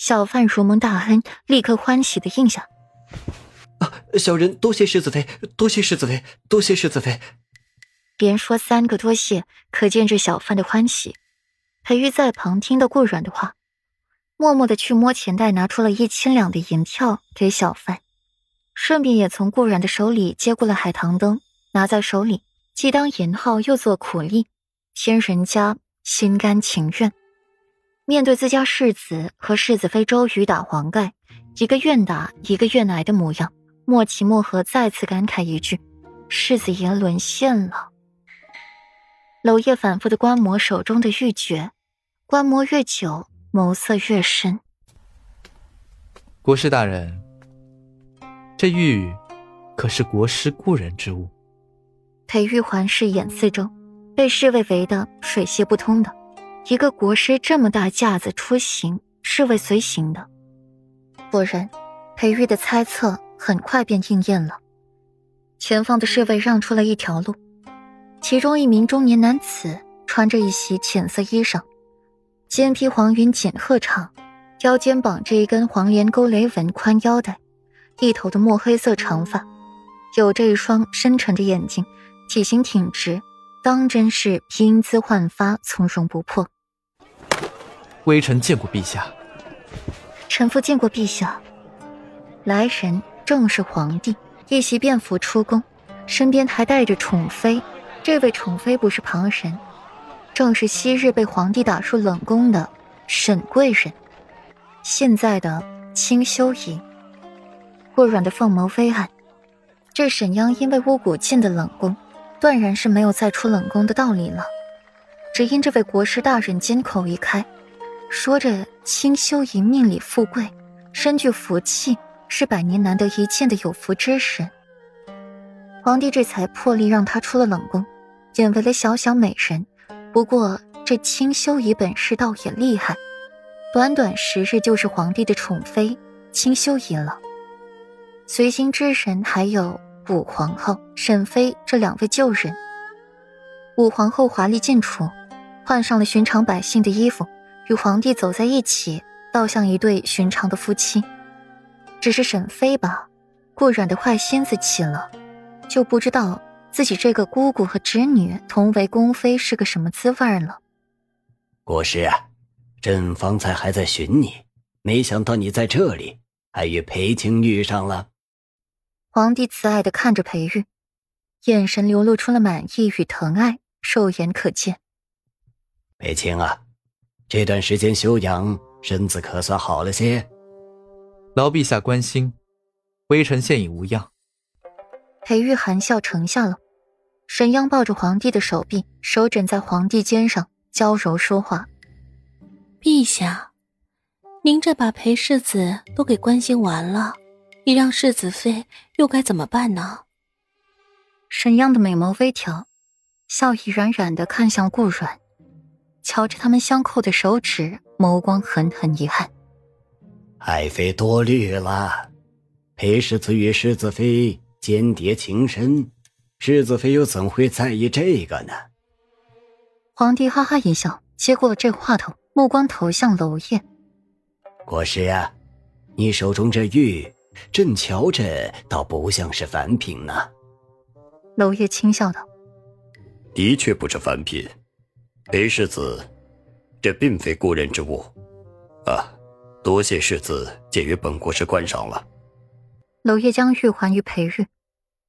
小贩如蒙大恩，立刻欢喜的应下。啊，小人多谢世子妃，多谢世子妃，多谢世子妃。连说三个多谢，可见这小贩的欢喜。裴玉在旁听到顾软的话，默默的去摸钱袋，拿出了一千两的银票给小贩，顺便也从顾软的手里接过了海棠灯，拿在手里，既当银号，又做苦力，添人家心甘情愿。面对自家世子和世子妃周瑜打黄盖，一个愿打，一个愿挨的模样，莫奇莫和再次感慨一句：“世子爷沦陷了。”娄烨反复的观摩手中的玉珏，观摩越久，眸色越深。国师大人，这玉可是国师故人之物？裴玉环视眼四周，被侍卫围得水泄不通的。一个国师这么大架子出行，侍卫随行的。果然，裴玉的猜测很快便应验了。前方的侍卫让出了一条路。其中一名中年男子穿着一袭浅色衣裳，肩披黄云锦鹤氅，腰间绑着一根黄连钩雷纹宽腰带，一头的墨黑色长发，有着一双深沉的眼睛，体型挺直，当真是英姿焕发，从容不迫。微臣见过陛下。臣妇见过陛下。来人正是皇帝，一袭便服出宫，身边还带着宠妃。这位宠妃不是旁人，正是昔日被皇帝打入冷宫的沈贵人，现在的清修仪。顾软的凤眸微暗，这沈央因为巫蛊进的冷宫，断然是没有再出冷宫的道理了。只因这位国师大人金口一开，说着清修仪命里富贵，身具福气，是百年难得一见的有福之人。皇帝这才破例让他出了冷宫，引为了小小美人。不过这清修仪本事倒也厉害，短短十日就是皇帝的宠妃清修仪了。随行之神还有武皇后、沈妃这两位旧人。武皇后华丽进出，换上了寻常百姓的衣服，与皇帝走在一起，倒像一对寻常的夫妻。只是沈妃吧，顾软的坏心思起了。就不知道自己这个姑姑和侄女同为宫妃是个什么滋味了。国师啊，朕方才还在寻你，没想到你在这里，还与裴青遇上了。皇帝慈爱的看着裴玉，眼神流露出了满意与疼爱，肉眼可见。裴青啊，这段时间休养，身子可算好了些？劳陛下关心，微臣现已无恙。裴玉含笑承下了。沈央抱着皇帝的手臂，手枕在皇帝肩上，娇柔说话：“陛下，您这把裴世子都给关心完了，你让世子妃又该怎么办呢？”沈央的美眸微挑，笑意冉冉的看向顾软，瞧着他们相扣的手指，眸光狠狠一暗：“爱妃多虑了，裴世子与世子妃。”间谍情深，世子妃又怎会在意这个呢？皇帝哈哈一笑，接过了这话筒，目光投向娄烨。国师啊，你手中这玉，朕瞧着倒不像是凡品呢。娄烨轻笑道：“的确不是凡品，裴世子，这并非故人之物。啊，多谢世子借予本国师观赏了。”娄烨将玉还于裴玉，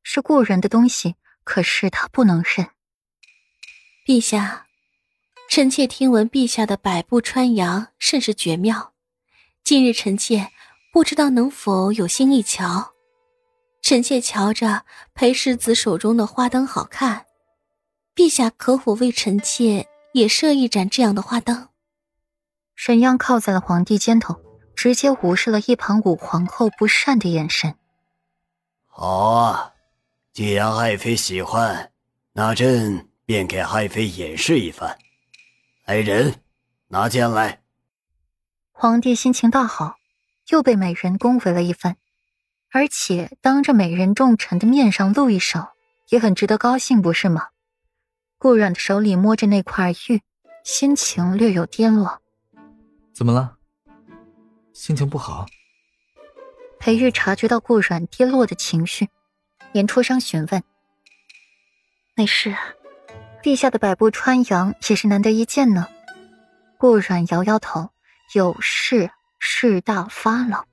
是故人的东西，可是他不能认。陛下，臣妾听闻陛下的百步穿杨甚是绝妙，近日臣妾不知道能否有心一瞧。臣妾瞧着裴世子手中的花灯好看，陛下可否为臣妾也设一盏这样的花灯？沈央靠在了皇帝肩头，直接无视了一旁武皇后不善的眼神。好啊，既然爱妃喜欢，那朕便给爱妃演示一番。来人，拿剑来。皇帝心情大好，又被美人恭维了一番，而且当着美人重臣的面上露一手，也很值得高兴，不是吗？顾阮的手里摸着那块玉，心情略有跌落。怎么了？心情不好？裴玉察觉到顾阮跌落的情绪，连出声询问：“没事，陛下的百步穿杨也是难得一见呢。”顾阮摇摇头：“有事。”事大发了。